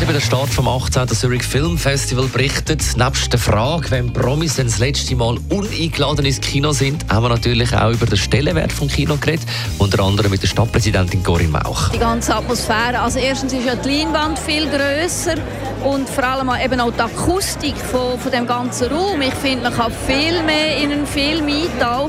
Haben über den Start vom 18. Zurich Film Festival berichtet. Nebst der Frage, wenn Promis denn das letzte Mal uneingeladen ins Kino sind, haben wir natürlich auch über den Stellenwert vom Kino geredet. Unter anderem mit der Stadtpräsidentin Corinne Mauch. Die ganze Atmosphäre. Also erstens ist ja die Leinwand viel grösser und vor allem eben auch die Akustik von, von dem ganzen Raum. Ich finde, man kann viel mehr in einen Film eintauchen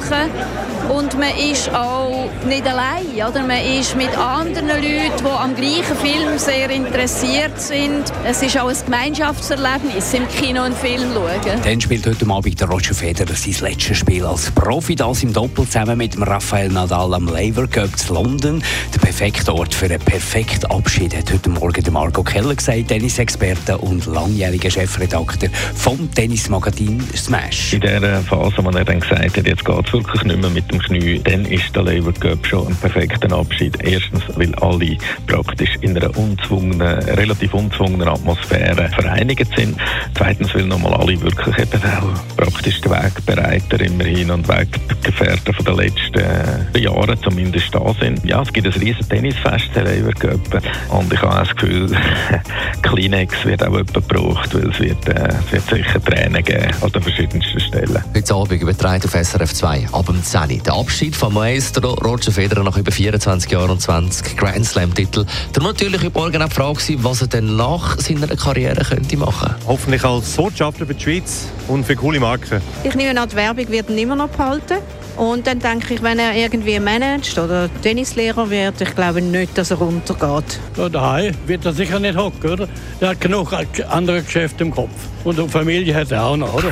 und man ist auch nicht allein. Oder? Man ist mit anderen Leuten, die am gleichen Film sehr interessiert sind. Es ist auch ein Gemeinschaftserlebnis, im Kino einen Film schauen. Dann spielt heute Abend der Roger Federer sein letztes Spiel als Profi. Das im Doppel zusammen mit dem Rafael Nadal am Laver Cup zu London. Der perfekte Ort für einen perfekten Abschied, hat heute Morgen der Marco Keller gesagt, Tennisexperte und langjähriger Chefredakteur vom Tennismagazin Smash. In der Phase, wo er dann gesagt hat, jetzt geht es wirklich nicht mehr mit dem Knie, dann ist der Labour Cup schon ein perfekter Abschied. Erstens, weil alle praktisch in einer unzwungenen, relativ unzwungenen Atmosphäre vereinigt sind. Zweitens, weil nochmal alle wirklich eben auch praktisch den Wegbereiter immerhin und Weggefährten von den letzten Jahren zumindest da sind. Ja, es gibt ein riesen Tennisfest, der Labour Cup. Und ich habe das Gefühl, Kleenex wird auch jemand gebraucht, weil es wird, äh, es wird sicher Tränen geben an den verschiedensten Stellen. Heute Abend übertragen auf SRF 2 ab dem 10 Der Abschied von Maestro Roger Federer nach über 24 Jahren und 20 Grand Slam-Titel. Darum natürlich heute Morgen auch die Frage, was er denn nach seiner Karriere könnte machen Hoffentlich als Botschafter für die Schweiz und für coole Marken. Ich nehme an, die Werbung wird ihn immer noch behalten. Und dann denke ich, wenn er irgendwie managt oder Tennislehrer wird, ich glaube nicht, dass er runtergeht. Ja, daheim wird er sicher nicht hocken, oder? Er hat genug andere Geschäfte im Kopf. Und eine Familie hat er auch noch, oder?